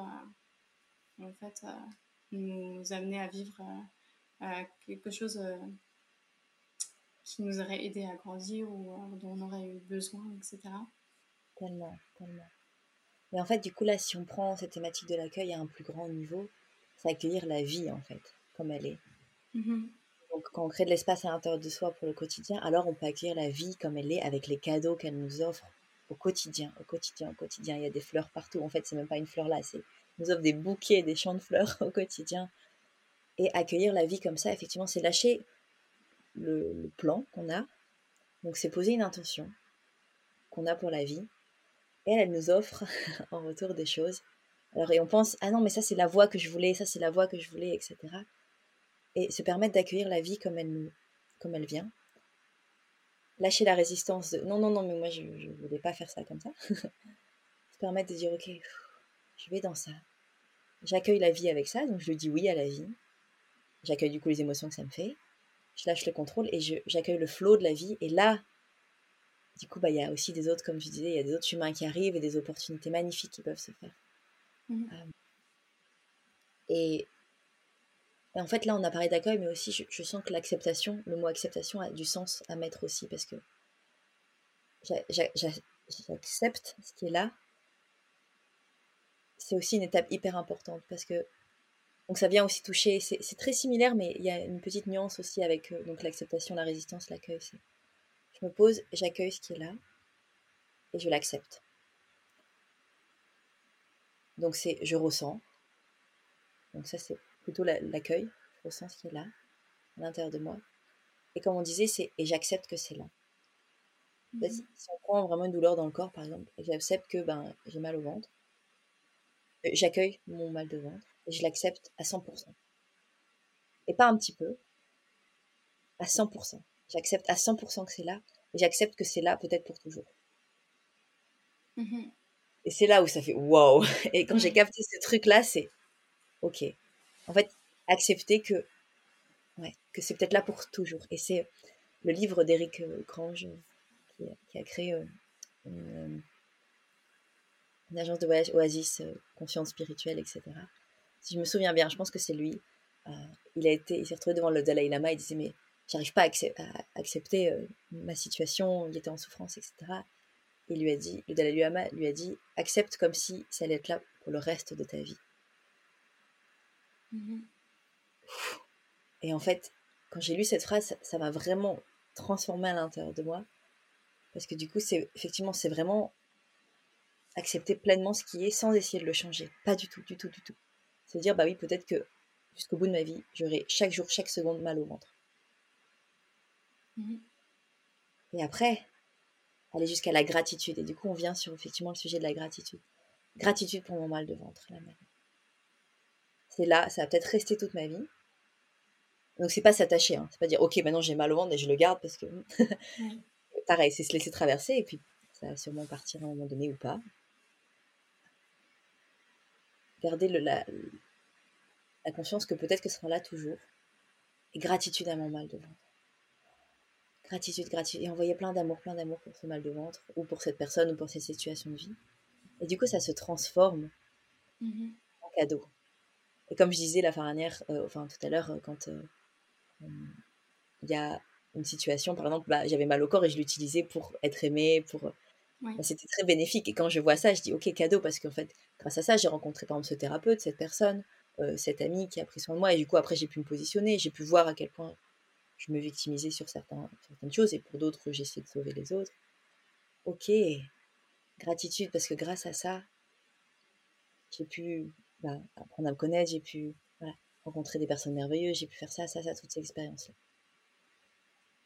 en fait, euh, nous amener à vivre quelque chose qui nous aurait aidé à grandir ou euh, dont on aurait eu besoin, etc. Tellement, tellement. Mais en fait, du coup, là, si on prend cette thématique de l'accueil à un plus grand niveau, c'est accueillir la vie, en fait, comme elle est. Mm-hmm. Donc, quand on crée de l'espace à l'intérieur de soi pour le quotidien, alors on peut accueillir la vie comme elle est, avec les cadeaux qu'elle nous offre au quotidien, au quotidien, au quotidien. Il y a des fleurs partout. En fait, c'est même pas une fleur là, c'est nous offre des bouquets, des champs de fleurs (laughs) au quotidien. Et accueillir la vie comme ça, effectivement, c'est lâcher le, plan qu'on a. Donc, c'est poser une intention qu'on a pour la vie. Et elle, nous offre (laughs) en retour des choses. Alors, et on pense, ah non, mais ça, c'est la voie que je voulais, ça, c'est la voie que je voulais, etc. Et se permettre d'accueillir la vie comme elle, nous, comme elle vient. Lâcher la résistance de non, non, non, mais moi, je ne voulais pas faire ça comme ça. (laughs) se permettre de dire, ok, je vais dans ça. J'accueille la vie avec ça, donc je dis oui à la vie. J'accueille du coup les émotions que ça me fait. Je lâche le contrôle et j'accueille le flot de la vie. Et là, du coup, bah, il y a aussi des autres, comme je disais, il y a des autres humains qui arrivent et des opportunités magnifiques qui peuvent se faire. Mmh. Euh, et, en fait, là, on a parlé d'accueil, mais aussi, je, sens que l'acceptation, le mot acceptation a du sens à mettre aussi, parce que j'accepte ce qui est là, c'est aussi une étape hyper importante parce que donc ça vient aussi toucher, c'est très similaire, mais il y a une petite nuance aussi avec euh, donc l'acceptation, la résistance, l'accueil. Je me pose, j'accueille ce qui est là et je l'accepte. Donc c'est je ressens. Donc ça c'est plutôt l'accueil, je ressens ce qui est là, à l'intérieur de moi. Et comme on disait, c'est et j'accepte que c'est là. Mmh si on prend vraiment une douleur dans le corps, par exemple, j'accepte que ben, j'ai mal au ventre, euh, j'accueille mon mal de ventre et je l'accepte à 100%. Et pas un petit peu, à 100%. J'accepte à 100% que c'est là et j'accepte que c'est là peut-être pour toujours. Mmh et c'est là où ça fait waouh. Et quand j'ai capté ce truc-là, c'est ok. En fait, accepter que, ouais, que c'est peut-être là pour toujours. Et c'est le livre d'Éric euh, Grange qui, a créé euh, une, une agence de voyage Oasis, euh, confiance spirituelle, etc. Si je me souviens bien, je pense que c'est lui. Euh, il a été, il s'est retrouvé devant le Dalai Lama et disait mais j'arrive pas à, accepter euh, ma situation, il était en souffrance, etc. il lui a dit, le Dalai Lama lui a dit accepte comme si ça allait être là pour le reste de ta vie. Mm-hmm. Et en fait, quand j'ai lu cette phrase, ça m'a vraiment transformé à l'intérieur de moi. Parce que du coup, c'est effectivement, c'est vraiment accepter pleinement ce qui est sans essayer de le changer. Pas du tout, du tout, du tout. Se dire, bah oui, peut-être que jusqu'au bout de ma vie, j'aurai chaque jour, chaque seconde mal au ventre. Mhm. Et après, aller jusqu'à la gratitude. Et du coup, on vient sur effectivement le sujet de la gratitude. Gratitude pour mon mal de ventre. C'est là, ça va peut-être rester toute ma vie. Donc c'est pas s'attacher, hein. c'est pas dire ok maintenant j'ai mal au ventre et je le garde parce que (laughs) pareil c'est se laisser traverser et puis ça va sûrement partir à un moment donné ou pas garder le, la, la conscience que peut-être que ce sera là toujours. Et gratitude à mon mal de ventre. Gratitude, gratitude. Et envoyer plein d'amour, plein d'amour pour ce mal de ventre, ou pour cette personne, ou pour cette situation de vie. Et du coup, ça se transforme mm-hmm. en cadeau. Et comme je disais la dernière, euh, enfin tout à l'heure, quand euh, il y a une situation, par exemple, bah, j'avais mal au corps et je l'utilisais pour être aimé, pour bah, c'était très bénéfique. Et quand je vois ça, je dis ok, cadeau, parce qu'en fait, grâce à ça, j'ai rencontré par exemple ce thérapeute, cette personne, euh, cette amie qui a pris soin de moi. Et du coup, après, j'ai pu me positionner, j'ai pu voir à quel point je me victimisais sur certains, certaines choses. Et pour d'autres, j'essayais de sauver les autres. Ok, gratitude, parce que grâce à ça, j'ai pu bah, apprendre à me connaître, j'ai pu rencontrer des personnes merveilleuses, j'ai pu faire ça, ça, ça, toutes ces expériences-là.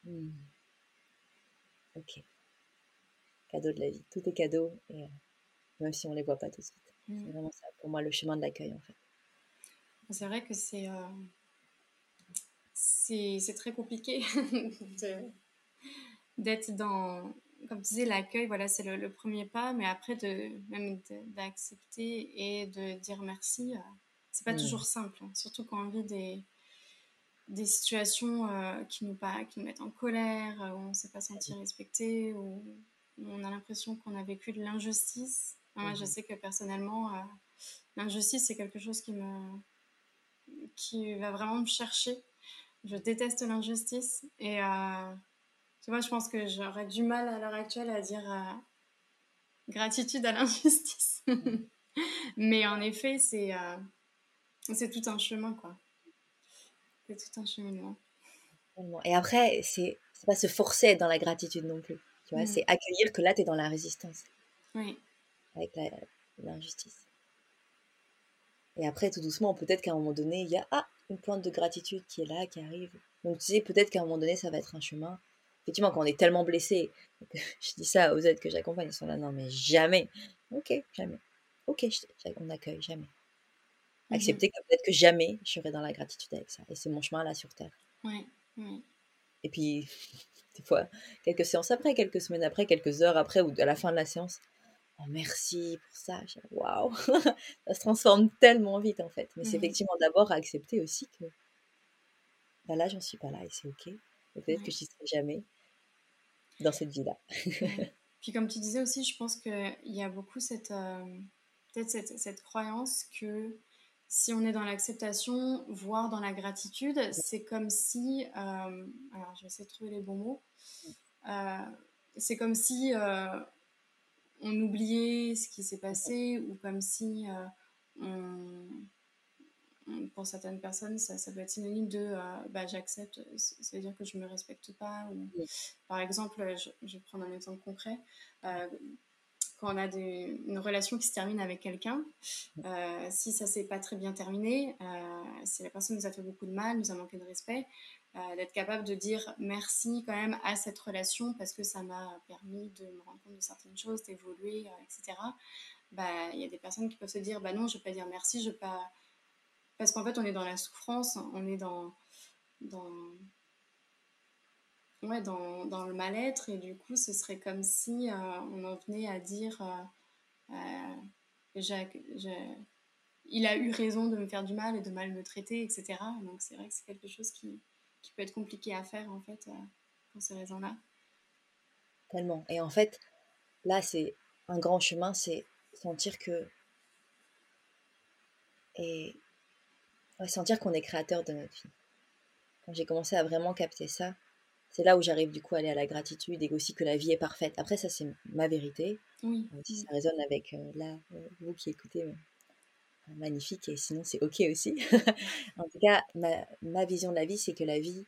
Hmm. Ok cadeau de la vie. Tout est cadeau, et, euh, même si on ne les voit pas tout de suite. C'est mm. vraiment ça, pour moi, le chemin de l'accueil, en fait. C'est vrai que c'est euh, c'est très compliqué (laughs) d'être dans, comme tu disais, l'accueil, voilà, c'est le, premier pas, mais après, de, même d'accepter et de dire merci, euh, c'est pas mm. toujours simple, hein. surtout quand on vit des, des situations qui, nous pas, qui nous mettent en colère, où on ne s'est pas senti respecté, ou on a l'impression qu'on a vécu de l'injustice. Moi, je mhm. sais que personnellement, euh, l'injustice, c'est quelque chose qui me qui va vraiment me chercher. Je déteste l'injustice et euh, tu vois, je pense que j'aurais du mal à l'heure actuelle à dire euh, gratitude à l'injustice. (laughs) Mais en effet, c'est c'est tout un chemin, quoi. C'est tout un cheminement. Et après, c'est pas se forcer dans la gratitude non plus. Tu vois, mm. c'est accueillir que là, tu es dans la résistance. Oui. Avec l'injustice. Et après, tout doucement, peut-être qu'à un moment donné, il y a ah, une pointe de gratitude qui est là, qui arrive. Donc tu sais, peut-être qu'à un moment donné, ça va être un chemin. Effectivement, quand on est tellement blessé, (laughs) je dis ça aux aides que j'accompagne, ils sont là, non mais jamais. Ok, jamais. Ok, on accueille, jamais. Mmh Accepter que peut-être que jamais je serai dans la gratitude avec ça. Et c'est mon chemin là sur Terre. Oui, oui. Et puis, des fois, quelques séances après, quelques semaines après, quelques heures après, ou à la fin de la séance, oh merci pour ça. Waouh (laughs) Ça se transforme tellement vite en fait. Mais c'est effectivement d'abord à accepter aussi que bah là, j'en suis pas là et c'est ok. Peut-être que je n'y serai jamais dans cette vie-là. (laughs) Puis comme tu disais aussi, je pense qu'il y a beaucoup cette, euh, peut-être cette, cette, croyance que si on est dans l'acceptation, voire dans la gratitude, c'est comme si, euh, alors je vais essayer de trouver les bons mots, euh, c'est comme si on oubliait ce qui s'est passé ou comme si on pour certaines personnes, ça, ça, peut être synonyme de euh, bah, j'accepte, ça veut dire que je ne me respecte pas. Ou, Par exemple, je, je, vais prendre un exemple concret. Euh, quand on a des, une relation qui se termine avec quelqu'un, euh, si ça s'est pas très bien terminé, si la personne nous a fait beaucoup de mal, nous a manqué de respect, d'être capable de dire merci quand même à cette relation parce que ça m'a permis de me rendre compte de certaines choses, d'évoluer, etc. Bah, il y a des personnes qui peuvent se dire bah non, je ne vais pas dire merci, je ne vais pas parce qu'en fait, on est dans la souffrance, on est dans, dans, ouais, dans, dans le mal-être, et du coup, ce serait comme si euh, on en venait à dire euh, euh, il a eu raison de me faire du mal et de mal me traiter, etc. Donc, c'est vrai que c'est quelque chose qui, qui, peut être compliqué à faire, en fait, pour ces raisons-là. Tellement. Et en fait, là, c'est un grand chemin, c'est sentir que. Et sentir qu'on est créateur de notre vie. Quand j'ai commencé à vraiment capter ça, c'est là où j'arrive du coup à aller à la gratitude et aussi que la vie est parfaite. Après, ça, c'est ma vérité. Oui. Euh, si ça résonne avec euh, là, euh, vous qui écoutez, magnifique. Et sinon, c'est OK aussi. (laughs) en tout cas, ma, ma, vision de la vie, c'est que la vie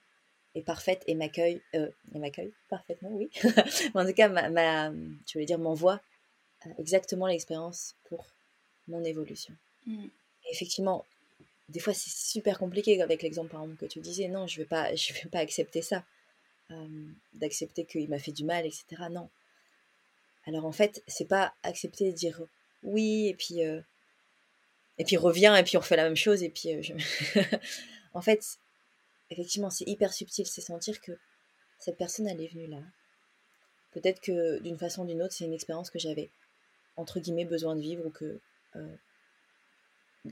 est parfaite et m'accueille, et m'accueille parfaitement, oui. (laughs) en tout cas, ma, ma, je voulais dire, m'envoie exactement l'expérience pour mon évolution. Mm. effectivement, des fois c'est super compliqué avec l'exemple par exemple que tu disais non je vais pas je vais pas accepter ça euh, d'accepter qu'il m'a fait du mal etc non alors en fait c'est pas accepter de dire oui et puis euh, et puis revient et puis on refait la même chose et puis euh, (laughs) en fait effectivement c'est hyper subtil c'est sentir que cette personne elle est venue là peut-être que d'une façon ou d'une autre c'est une expérience que j'avais entre guillemets besoin de vivre ou que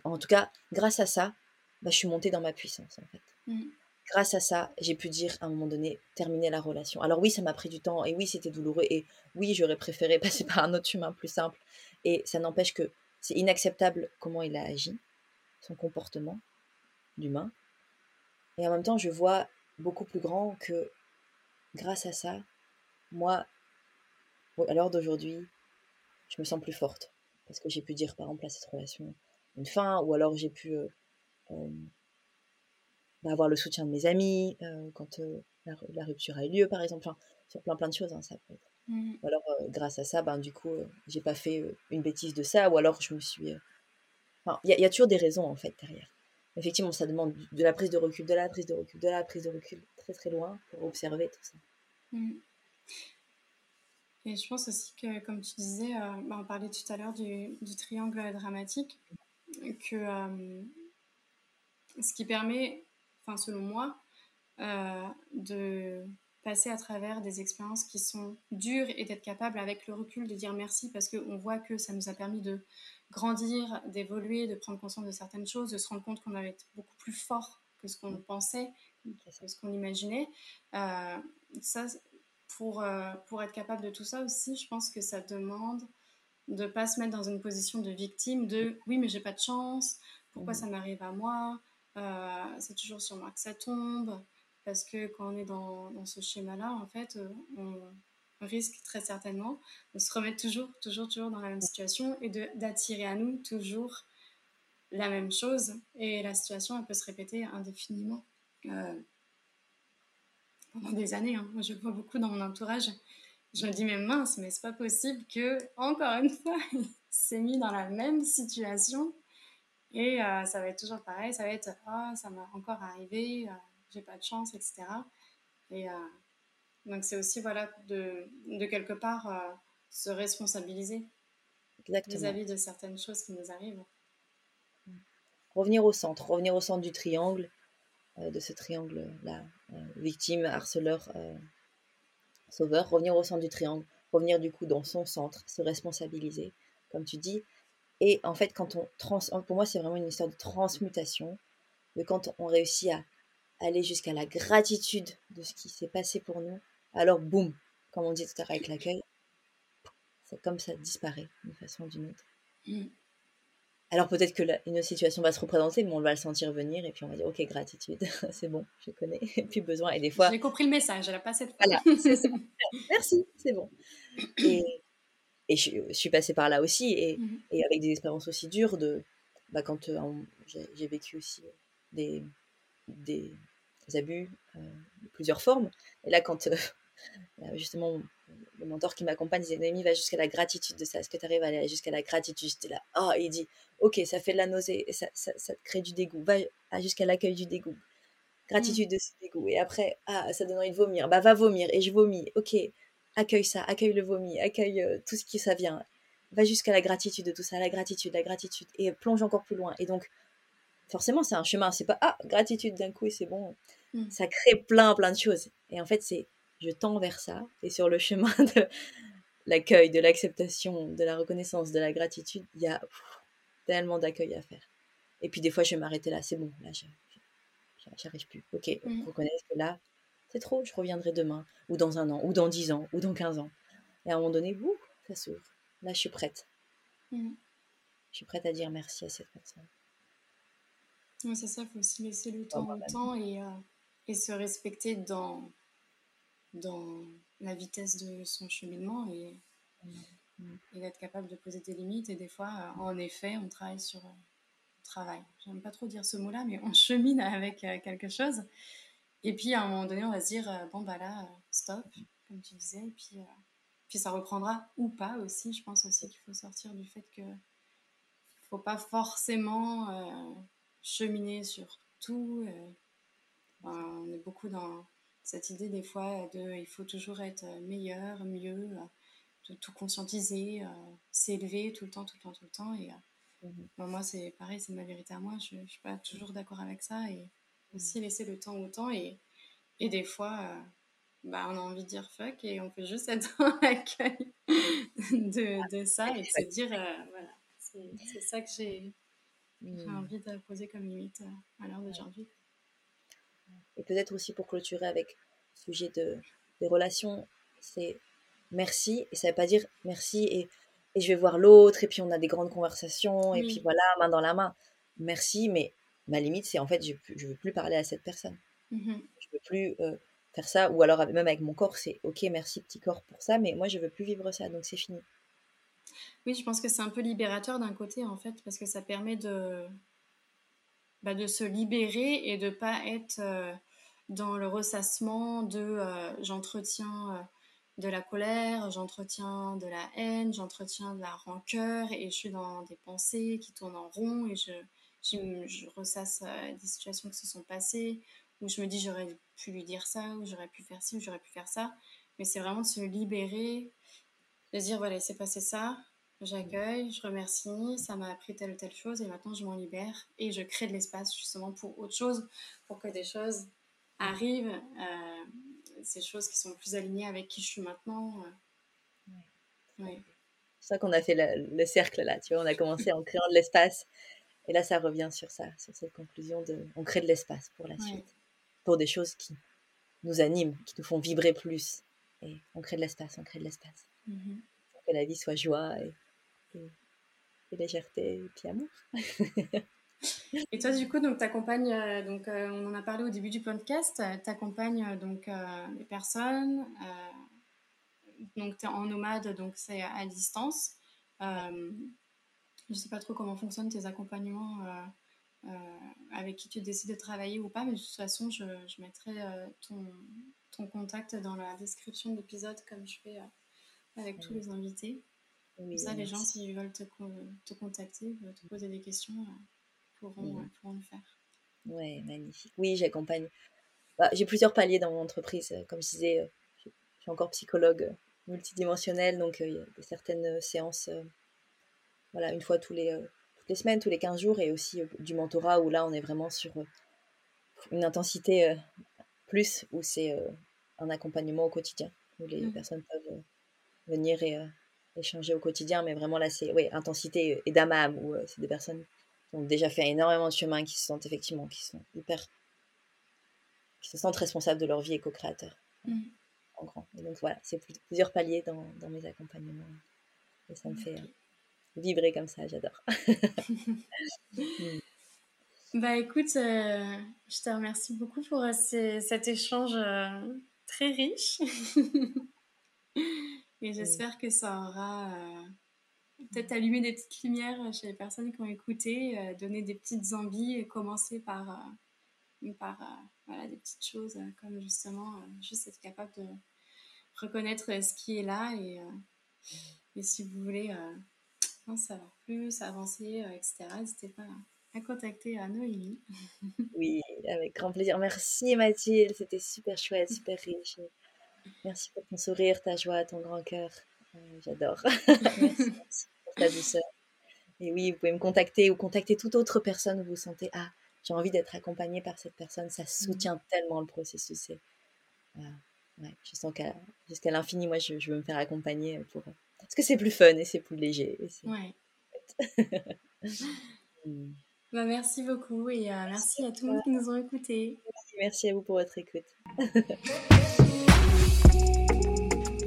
en tout cas, grâce à ça, bah, je suis montée dans ma puissance, en fait. Mmh. Grâce à ça, j'ai pu dire à un moment donné, terminer la relation. Alors oui, ça m'a pris du temps, et oui, c'était douloureux, et oui, j'aurais préféré (laughs) passer par un autre chemin plus simple. Et ça n'empêche que c'est inacceptable comment il a agi, son comportement d'humain. Et en même temps, je vois beaucoup plus grand que grâce à ça, moi, à l'heure d'aujourd'hui, je me sens plus forte. Parce que j'ai pu dire, par exemple, à cette relation, une fin, ou alors j'ai pu euh, euh, avoir le soutien de mes amis euh, quand la, rupture a eu lieu, par exemple, sur plein plein de choses, hein, ça peut être. Mmh. Ou alors, grâce à ça, ben, du coup, j'ai pas fait une bêtise de ça, ou alors je me suis. Enfin, il y, a toujours des raisons, en fait, derrière. Effectivement, ça demande de la prise de recul, de la prise de recul, de la prise de recul, très très loin pour observer tout ça. Mmh. Et je pense aussi que, comme tu disais, bah, on parlait tout à l'heure du, du, triangle dramatique que euh, ce qui permet, enfin selon moi, euh, de passer à travers des expériences qui sont dures et d'être capable avec le recul de dire merci parce qu'on voit que ça nous a permis de grandir, d'évoluer, de prendre conscience de certaines choses, de se rendre compte qu'on avait été beaucoup plus fort que ce qu'on pensait, que ce qu'on imaginait. Euh, ça, pour, pour être capable de tout ça aussi, je pense que ça demande de pas se mettre dans une position de victime de oui mais j'ai pas de chance pourquoi ça m'arrive à moi? Euh, c'est toujours sur moi que ça tombe parce que quand on est dans, ce schéma là en fait euh, on risque très certainement de se remettre toujours toujours toujours dans la même situation et d'attirer à nous toujours la même chose et la situation elle peut se répéter indéfiniment euh, pendant des années hein. Je vois beaucoup dans mon entourage je me dis, mais mince, mais c'est pas possible que, encore une fois, (laughs) il s'est mis dans la même situation. Et euh, ça va être toujours pareil, ça va être, ah, ça m'a encore arrivé, euh, j'ai pas de chance, etc. Et euh, donc c'est aussi, voilà, de, de quelque part se responsabiliser vis-à-vis de certaines choses qui nous arrivent. Revenir au centre, revenir au centre du triangle, de ce triangle-là, victime, harceleur, sauveur, revenir au centre du triangle, revenir du coup dans son centre, se responsabiliser, comme tu dis. Et en fait, quand on trans, pour moi, c'est vraiment une histoire de transmutation, de quand on réussit à aller jusqu'à la gratitude de ce qui s'est passé pour nous, alors boum, comme on dit tout à l'heure avec l'accueil, c'est comme ça disparaît d'une façon ou d'une autre. Mm. Alors peut-être que une situation va se représenter, mais on va le sentir venir et puis on va dire ok gratitude, (laughs) c'est bon, je connais. (laughs) Et puis besoin et des fois. J'ai compris le message, elle a passé de Voilà, (laughs) Merci, c'est bon. Et, et je, suis passée par là aussi et, mhm. et, avec des expériences aussi dures de bah, quand euh, j'ai vécu aussi des, des, abus euh, de plusieurs formes. Et là quand euh, (laughs) justement le mentor qui m'accompagne disait Noémie va jusqu'à la gratitude de ça. Est-ce que tu arrives à aller jusqu'à la gratitude? J'étais là oh il dit ok ça fait de la nausée ça, ça, ça te crée du dégoût. Va jusqu'à l'accueil du dégoût. Gratitude mm. de ce dégoût. Et après ah ça donne envie de vomir. Bah va vomir. Et je vomis. Ok accueille ça accueille le vomi accueille euh, tout ce qui ça vient va jusqu'à la gratitude de tout ça la gratitude la gratitude et plonge encore plus loin et donc forcément c'est un chemin c'est pas ah gratitude d'un coup et c'est bon mm. ça crée plein plein de choses et en fait c'est je tends vers ça. Et sur le chemin (laughs) de l'accueil, de l'acceptation, de la reconnaissance, de la gratitude, il y a tellement d'accueil à faire. Et puis des fois, je vais m'arrêter là, c'est bon, là, j'arrive plus. Ok, mmh. reconnaître que là, c'est trop, je reviendrai demain, ou dans un an, ou dans dix ans, ou dans quinze ans. Et à un moment donné, ouh, ça s'ouvre. Là, je suis prête. Mmh. Je suis prête à dire merci à cette personne. Oui, c'est ça, il faut aussi laisser le temps au temps et, euh, et se respecter dans, dans la vitesse de son cheminement et, et d'être capable de poser des limites. Et des fois, euh, en effet, on travaille sur. Euh, travail. J'aime pas trop dire ce mot-là, mais on (laughs) chemine avec euh, quelque chose. Et puis, à un moment donné, on va se dire bon, bah là, stop, comme tu disais. Et puis, puis ça reprendra ou pas aussi. Je pense aussi qu'il faut sortir du fait que faut pas forcément cheminer sur tout. on est beaucoup dans cette idée des fois de il faut toujours être meilleur, mieux, de tout conscientiser, euh, s'élever tout le temps, tout le temps, tout le temps. Et euh, mhm. moi, c'est pareil, c'est ma vérité à moi. Je ne suis pas toujours d'accord avec ça. Et aussi laisser le temps au temps. Et, et des fois, euh, bah, on a envie de dire fuck et on peut juste être (laughs) dans l'accueil de, de, ça et de se dire voilà, c'est ça que j'ai mmh. envie de poser comme limite à l'heure d'aujourd'hui. Et peut-être aussi pour clôturer avec le sujet de, des relations, c'est merci. Et ça ne veut pas dire merci et, et, je vais voir l'autre et puis on a des grandes conversations et puis voilà, main dans la main. Merci, mais ma limite, c'est en fait, je ne veux plus parler à cette personne. Mmh je ne veux plus euh, faire ça. Ou alors, même avec mon corps, c'est ok, merci petit corps pour ça, mais moi, je ne veux plus vivre ça, donc c'est fini. Oui, je pense que c'est un peu libérateur d'un côté, en fait, parce que ça permet de, bah, de se libérer et de pas être euh, dans le ressassement de euh, j'entretiens de la colère, j'entretiens de la haine, j'entretiens de la rancœur et je suis dans des pensées qui tournent en rond et je, je, ressasse des situations qui se sont passées où je me dis j'aurais pu lui dire ça ou j'aurais pu faire ci ou j'aurais pu faire ça. Mais c'est vraiment de se libérer, de dire voilà, il s'est passé ça, J'accueille, je remercie, ça m'a appris telle ou telle chose et maintenant je m'en libère et je crée de l'espace justement pour autre chose, pour que des choses arrivent, euh, ces choses qui sont plus alignées avec qui je suis maintenant. Euh. C'est ça qu'on a fait le, cercle là, tu vois, on a commencé en créant de l'espace et là ça revient sur ça, sur cette conclusion de on crée de l'espace pour la suite, pour des choses qui nous animent, qui nous font vibrer plus et on crée de l'espace, on crée de l'espace. Mm-hmm. Pour que la vie soit joie et et, légèreté et puis amour. (laughs) et toi, du coup, donc, t'accompagnes, euh, donc, euh, on en a parlé au début du podcast, tu accompagnes euh, donc, les personnes, donc tu es en nomade, donc c'est à distance. Je sais pas trop comment fonctionnent tes accompagnements, avec qui tu décides de travailler ou pas, mais de toute façon, je, je mettrai ton, ton contact dans la description de l'épisode comme je fais avec tous les invités. Comme ça, les gens, s'ils veulent te, te, contacter, te poser des questions, pourront, pourront le faire. Ouais, magnifique. Oui, j'accompagne. Bah, j'ai plusieurs paliers dans mon entreprise. Comme je disais, je suis encore psychologue multidimensionnel, donc il y a certaines séances, voilà, une fois tous les, toutes les semaines, tous les 15 jours, et aussi du mentorat où là, on est vraiment sur une intensité plus, où c'est un accompagnement au quotidien, où les mmh. personnes peuvent venir et échanger au quotidien, mais vraiment là, c'est oui, intensité et d'âme où c'est des personnes qui ont déjà fait énormément de chemin, qui se sentent effectivement, qui sont hyper, qui se sentent responsables de leur vie et co-créateurs. Mmh. En grand. Et donc voilà, c'est plusieurs paliers dans, dans, mes accompagnements. Et ça me fait vibrer comme ça, j'adore. (laughs) Bah écoute, euh, je te remercie beaucoup pour euh, cet échange euh, très riche. (laughs) Et j'espère que ça aura peut-être allumé des petites lumières chez les personnes qui ont écouté, donné des petites envies et commencer par, par voilà, des petites choses comme justement juste être capable de reconnaître ce qui est là et, et si vous voulez en savoir plus, avancer, etc., n'hésitez pas à contacter à Noémie. (laughs) oui, avec grand plaisir. Merci Mathilde, c'était super chouette, super riche. Merci pour ton sourire, ta joie, ton grand cœur. Euh, j'adore. merci, (laughs) pour ta douceur. Et oui, vous pouvez me contacter ou contacter toute autre personne où vous sentez Ah, j'ai envie d'être accompagnée par cette personne. Ça soutient tellement le processus. ouais, je sens qu'à jusqu'à l'infini, moi, je, veux me faire accompagner pour. Parce que c'est plus fun et c'est plus léger. ouais. Hmm. (laughs) Bah, merci beaucoup et euh, merci à tous les qui nous ont écoutés. Merci à vous pour votre écoute. (laughs)